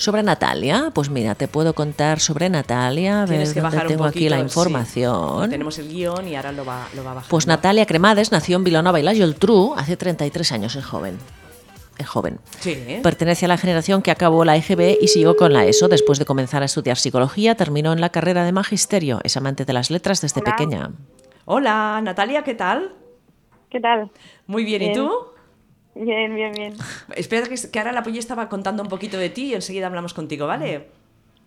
Sobre Natalia, pues mira, te puedo contar sobre Natalia, a ver Tienes que dónde bajar un tengo aquí la sí. información. Tenemos el guion y ahora lo va, lo va bajando. Pues Natalia Cremades nació en Vilanova y la Geltrú hace 33 años, es joven. Es joven. Sí, ¿eh? Pertenece a la generación que acabó la EGB y siguió con la ESO. Después de comenzar a estudiar psicología, terminó en la carrera de magisterio. Es amante de las letras desde Hola. pequeña. Hola, Natalia, ¿qué tal? ¿Qué tal? Muy bien, ¿y Bien. tú? Bien, bien, bien. Espera que, que ahora la Polly estaba contando un poquito de ti y enseguida hablamos contigo, ¿vale?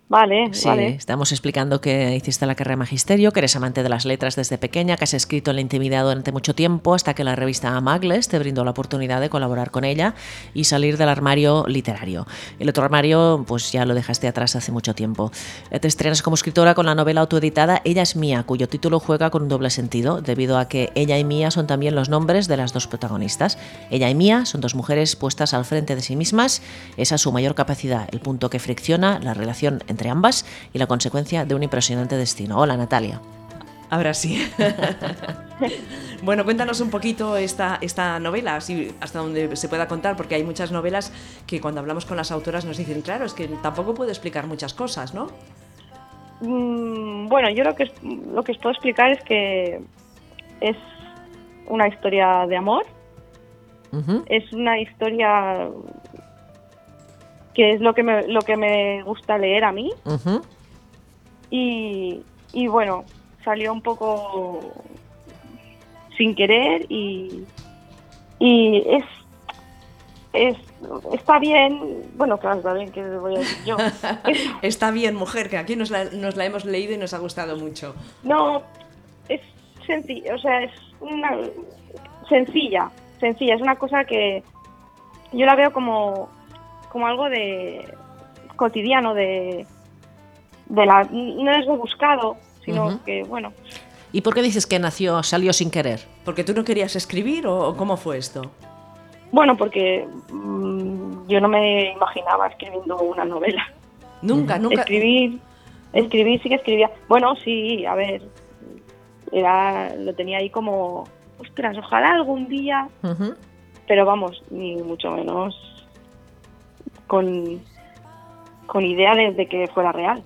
Vale, Sí, vale. estamos explicando que hiciste la carrera de magisterio, que eres amante de las letras desde pequeña, que has escrito en la intimidad durante mucho tiempo, hasta que la revista Magles te brindó la oportunidad de colaborar con ella y salir del armario literario. El otro armario, pues ya lo dejaste atrás hace mucho tiempo. Eh, Te estrenas como escritora con la novela autoeditada Ella es mía, cuyo título juega con un doble sentido, debido a que ella y mía son también los nombres de las dos protagonistas. Ella y mía son dos mujeres puestas al frente de sí mismas, esa es su mayor capacidad, el punto que fricciona la relación entre ambas y la consecuencia de un impresionante destino. Hola Natalia. Ahora sí. bueno, cuéntanos un poquito esta, esta novela, así hasta donde se pueda contar, porque hay muchas novelas que cuando hablamos con las autoras nos dicen, claro, es que tampoco puedo explicar muchas cosas, ¿no? Mm, bueno, yo lo que, lo que os puedo explicar es que es una historia de amor, es una historia que es lo que me, lo que me gusta leer a mí y, y bueno, salió un poco sin querer y, y es, es está bien, bueno, claro, está bien, que voy a decir yo. Es- Está bien, mujer, que aquí nos la, nos la hemos leído y nos ha gustado mucho. No, es sencilla, o sea, es una sencilla, sencilla, es una cosa que yo la veo como, como algo de cotidiano, de, de la, no es rebuscado, sino Ujú. que, bueno, ¿Y por qué dices que nació, salió sin querer? ¿Porque tú no querías escribir o, cómo fue esto? bueno, porque mm, yo no me imaginaba escribiendo una novela. Nunca, nunca. Escribir, escribir sí que escribía. Bueno, sí, a ver, era, lo tenía ahí como, ostras, ojalá algún día pero vamos, ni mucho menos con, con idea de, de que fuera real.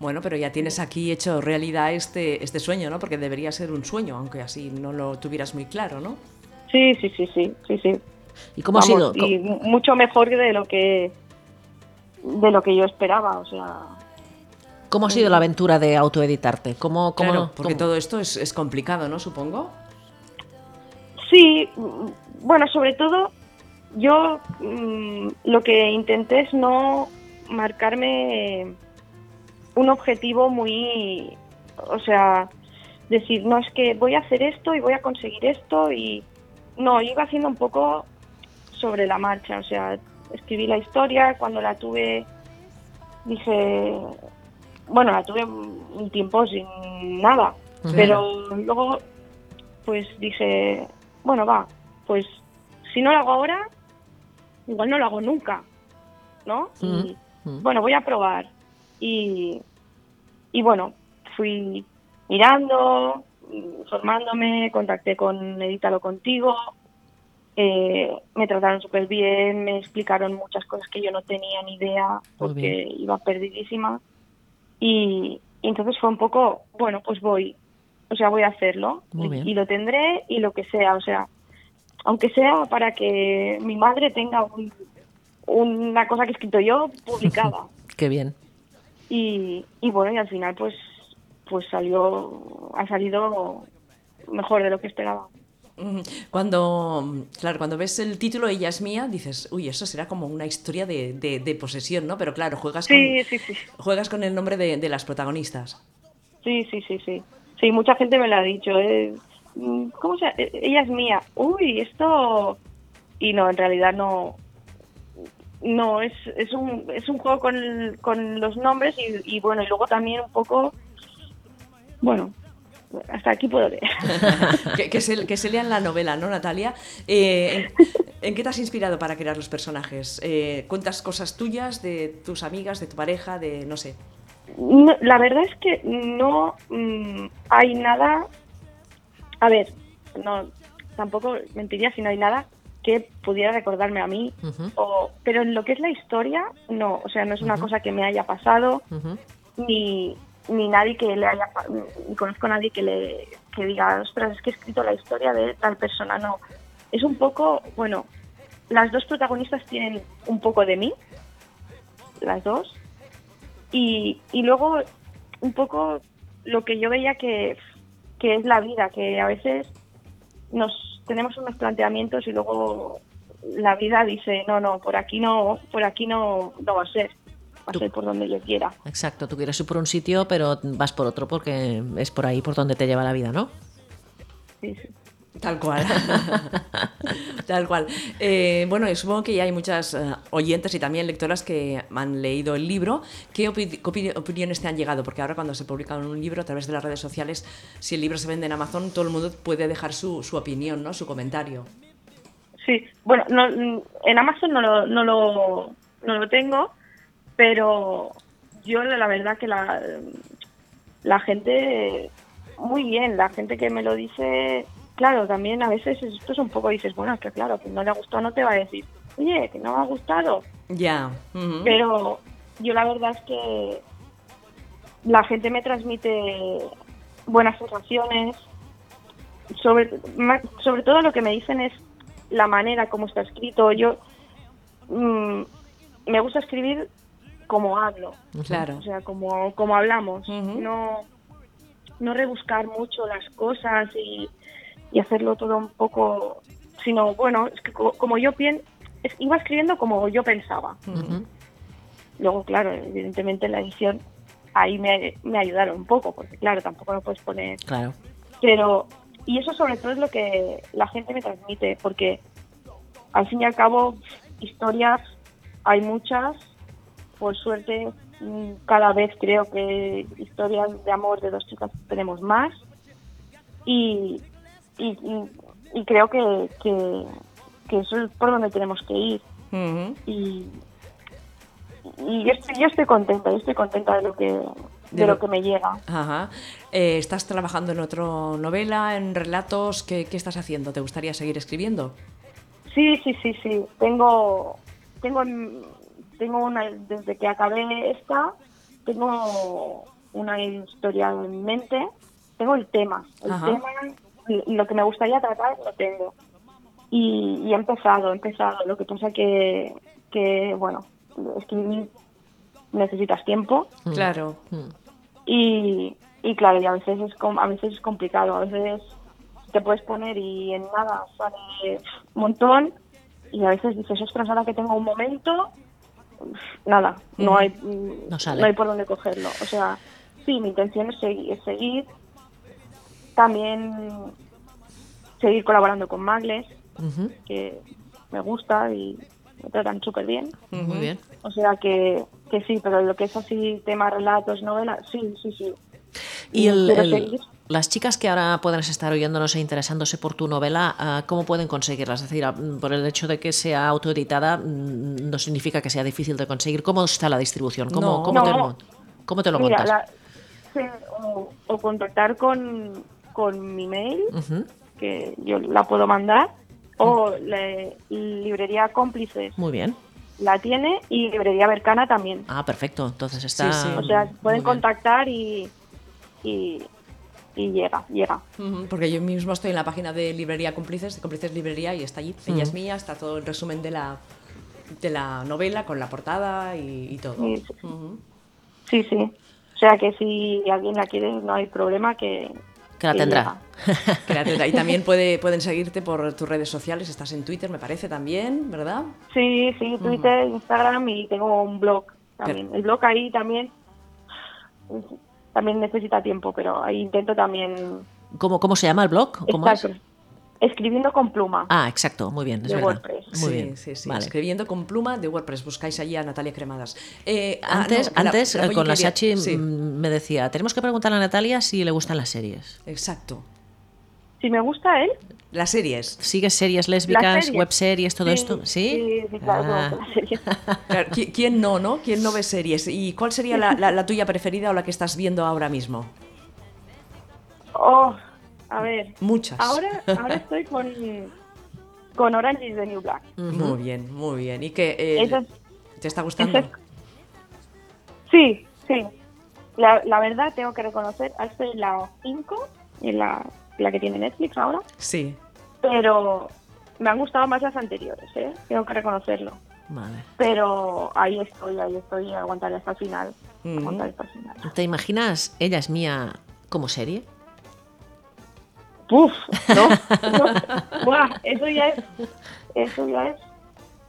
Bueno, pero ya tienes aquí hecho realidad este, este sueño, ¿no? Porque debería ser un sueño, aunque así no lo tuvieras muy claro, ¿no? Sí, sí, sí, sí, sí, sí. ¿Y cómo ha sido? Y mucho mejor de lo que de lo que yo esperaba, o sea, ¿Cómo ha sido la aventura de autoeditarte? ¿Cómo, cómo, Claro, porque cómo- todo esto es, es complicado, ¿no? Supongo. sí, mm, bueno, sobre todo yo mm, lo que intenté es no marcarme un objetivo muy, o sea, decir, no es que voy a hacer esto y voy a conseguir esto y no, yo iba haciendo un poco sobre la marcha, o sea, escribí la historia, cuando la tuve dije, bueno, la tuve un tiempo sin nada, pero luego pues dije, bueno, va, pues si no lo hago ahora, igual no lo hago nunca, ¿no? Y bueno, voy a probar. Y, y bueno, fui mirando, informándome, contacté con Edítalo Contigo, eh, me trataron súper bien, me explicaron muchas cosas que yo no tenía ni idea porque iba perdidísima. Y, y entonces fue un poco, bueno, pues voy, o sea, voy a hacerlo y lo tendré y lo que sea, o sea, aunque sea para que mi madre tenga un- una cosa que he escrito yo publicada. Qué bien. y, y bueno, y al final pues pues salió ha salido mejor de lo que esperaba. Cuando, claro, cuando ves el título Ella es mía, dices, uy, eso será como una historia de, de- de posesión, ¿no? Pero claro, juegas con, Sí, sí, sí. juegas con el nombre de, de las protagonistas. Sí, sí, sí, sí. Sí, mucha gente me lo ha dicho. eh, ¿Cómo se eh, Ella es mía. Uy, esto... Y no, en realidad no... No, es, es, un, es un juego con, con los nombres y, y bueno, y luego también un poco... Bueno, hasta aquí puedo leer. que, que se, que se lea en la novela, ¿no, Natalia? Eh, ¿en, en qué te has inspirado para crear los personajes? Eh, ¿Cuentas cosas tuyas, de tus amigas, de tu pareja, de no sé? No, la verdad es que no mm, hay nada. A ver, no, tampoco mentiría si no hay nada que pudiera recordarme a mí, o, pero en lo que es la historia, no, o sea, no es una cosa que me haya pasado, ni, ni nadie que le haya, ni conozco a nadie que le que diga, ostras, es que he escrito la historia de tal persona, no. Es un poco, bueno, las dos protagonistas tienen un poco de mí, las dos, y, y luego un poco lo que yo veía que, que es la vida, que a veces nos tenemos unos planteamientos y luego la vida dice, no, no, por aquí no, por aquí no, no va a ser, va a ser por donde yo quiera. Exacto, tú quieres ir por un sitio, pero vas por otro porque es por ahí por donde te lleva la vida, ¿no? Sí, sí. Tal cual. Tal cual. Eh, bueno, supongo que ya hay muchas eh, oyentes y también lectoras que han leído el libro. ¿Qué, opi- qué opini- opiniones te han llegado? Porque ahora cuando se publica un libro a través de las redes sociales, si el libro se vende en Amazon, todo el mundo puede dejar su, su opinión, ¿no? Su comentario. Sí, bueno, no, en Amazon no lo, no, lo, no lo tengo, pero yo la verdad que la, la gente, muy bien, la gente que me lo dice, claro, también a veces esto es un poco, dices, bueno, es que claro, que no le ha gustado no te va a decir, oye, que no me ha gustado, Ya. pero yo la verdad es que la gente me transmite buenas sensaciones. Sobre, sobre todo lo que me dicen es la manera como está escrito. Yo mm, me gusta escribir como hablo, Claro. o sea, como, como hablamos. No no rebuscar mucho las cosas y, y hacerlo todo un poco, sino bueno, es que co- como yo pien, es- iba escribiendo como yo pensaba. Luego, claro, evidentemente en la edición ahí me, me ayudaron un poco, porque claro, tampoco lo puedes poner. Claro. Pero, y eso sobre todo es lo que la gente me transmite, porque al fin y al cabo, historias hay muchas, por suerte, mm, cada vez creo que historias de amor de dos chicas tenemos más, y, y, y- y creo que, que, que eso es por donde tenemos que ir y, y yo, estoy, yo estoy contenta, yo estoy contenta de lo que de, lo, que me llega. Ajá. Eh, ¿Estás trabajando en otra novela, en relatos? ¿Qué, qué estás haciendo? ¿Te gustaría seguir escribiendo? Sí, sí, sí, sí. Tengo tengo en- tengo una desde que acabé esta tengo una historia en mente. Tengo el tema, el Ajá. tema lo que me gustaría tratar lo tengo. Y, y he empezado, he empezado. Lo que pasa que que bueno, escribir necesitas tiempo. Claro. Mm. y, y claro y a veces es com- a veces es complicado a veces te puedes poner y en nada sale un montón y a veces dices ostras ahora que tengo un momento nada no Ujú. hay mm, No sale. hay por dónde cogerlo o sea sí mi intención es seguir, es seguir también seguir colaborando con Magles que me gusta y me tratan súper bien Muy bien. o sea que, que sí, pero lo que es así, tema relatos, novelas, sí, sí, sí. Y el- las chicas que ahora pueden estar oyéndonos e interesándose por tu novela, ah, ¿cómo pueden conseguirlas? Es decir, ah, por el hecho de que sea autoeditada mm, no significa que sea difícil de conseguir. ¿Cómo está la distribución? ¿Cómo, No. cómo te, lo, cómo te lo Mira, montas? la- o, o contactar con, con mi mail, que yo la puedo mandar, o la librería cómplices Muy bien. la tiene y librería Bercana también. Ah, perfecto. Entonces está. Sí, sí. O sea, pueden contactar y, y, y llega, llega. Porque yo mismo estoy en la página de Librería Cómplices, de Cómplices Librería, y está allí. Ella es mía, está todo el resumen de la, de la novela con la portada y, y todo. Sí, sí. Ujú. Sí, sí. O sea que si alguien la quiere, no hay problema que... Que la que tendrá. Y también puede, pueden seguirte por tus redes sociales. Estás en Twitter, me parece también, ¿verdad? Sí, sí, Twitter, Instagram y tengo un blog también. El blog ahí también también necesita tiempo, pero ahí intento también ¿Cómo, ¿Cómo se llama el blog? ¿Cómo es? Escribiendo con pluma. Ah, exacto. Muy bien. Es De verdad. WordPress. Muy sí, bien. sí, sí. Vale. Escribiendo con pluma de WordPress. Buscáis allí a Natalia Cremadas. Eh, ah, Antes, no, antes la eh, con la. Sachi Sí, mm, me decía, tenemos que preguntarle a Natalia si le gustan las series. exacto. Si me gusta él, Las series. ¿Sigues series lésbicas, series. web series, todo Sí, esto? Sí, sí, sí, claro, Ah, como la serie. Claro, ¿qui- ¿Quién no, no? ¿Quién no ve series? ¿Y cuál sería la, la- la tuya preferida o la que estás viendo ahora mismo? Oh, a ver, Muchas. ahora, ahora estoy con con Orange is the New Black. Muy bien, muy bien. ¿Y eh, es- te está gustando? es- Sí, sí. La, la verdad, tengo que reconocer, esta es la 5, en la, la que tiene Netflix ahora, Sí. pero me han gustado más las anteriores, ¿eh? Tengo que reconocerlo. Vale. Pero ahí estoy, ahí estoy, aguantaré hasta el final. Aguantaré hasta el final. ¿Te imaginas Ella es mía como serie? Uf, no, no. Buah, eso ya es, eso ya es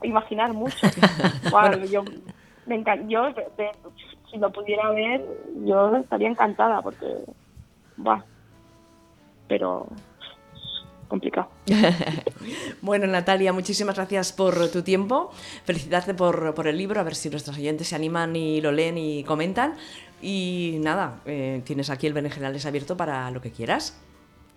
imaginar mucho. Buah, yo, me encan- yo de- si lo pudiera ver, yo estaría encantada porque, buah, pero complicado. Bueno, Natalia, muchísimas gracias por tu tiempo. Felicitarte por, por el libro, a ver si nuestros oyentes se animan y lo leen y comentan. Y nada, eh, tienes aquí el Berenjenales abierto para lo que quieras.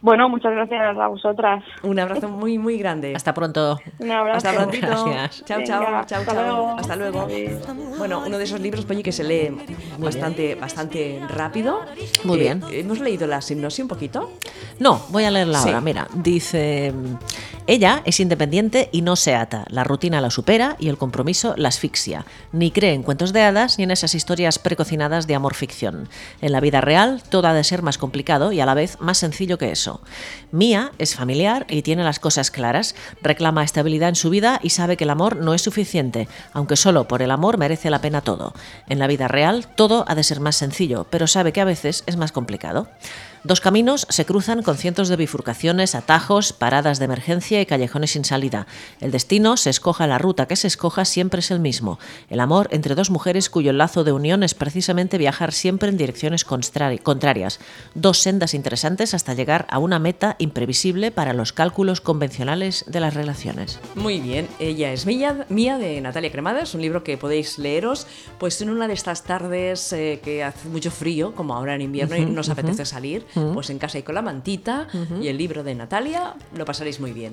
Bueno, muchas gracias a vosotras. Un abrazo muy, muy grande. Hasta pronto. Un abrazo. Hasta prontito. Gracias. Chao, Venga, chao, hasta chao. luego. Hasta luego. Adiós. Bueno, uno de esos libros, Polly, que se lee bastante, bastante rápido. Muy Eh, bien. ¿Hemos leído la hipnosis un poquito? No, voy a leerla Sí. ahora. Mira, dice: Ella es independiente y no se ata. La rutina la supera y el compromiso la asfixia. Ni cree en cuentos de hadas ni en esas historias precocinadas de amor ficción. En la vida real, todo ha de ser más complicado y a la vez más sencillo que eso. Mía es familiar y tiene las cosas claras. Reclama estabilidad en su vida y sabe que el amor no es suficiente, aunque solo por el amor merece la pena todo. En la vida real, todo ha de ser más sencillo, pero sabe que a veces es más complicado. Dos caminos se cruzan con cientos de bifurcaciones, atajos, paradas de emergencia y callejones sin salida. El destino, se escoja la ruta que se escoja, siempre es el mismo. El amor entre dos mujeres cuyo lazo de unión es precisamente viajar siempre en direcciones contrarias. Dos sendas interesantes hasta llegar a una meta imprevisible para los cálculos convencionales de las relaciones. Muy bien, ella es Mía, Mía de Natalia Cremades, un libro que podéis leeros pues en una de estas tardes eh, que hace mucho frío, como ahora en invierno, y nos apetece salir, pues en casa y con la mantita y el libro de Natalia, lo pasaréis muy bien.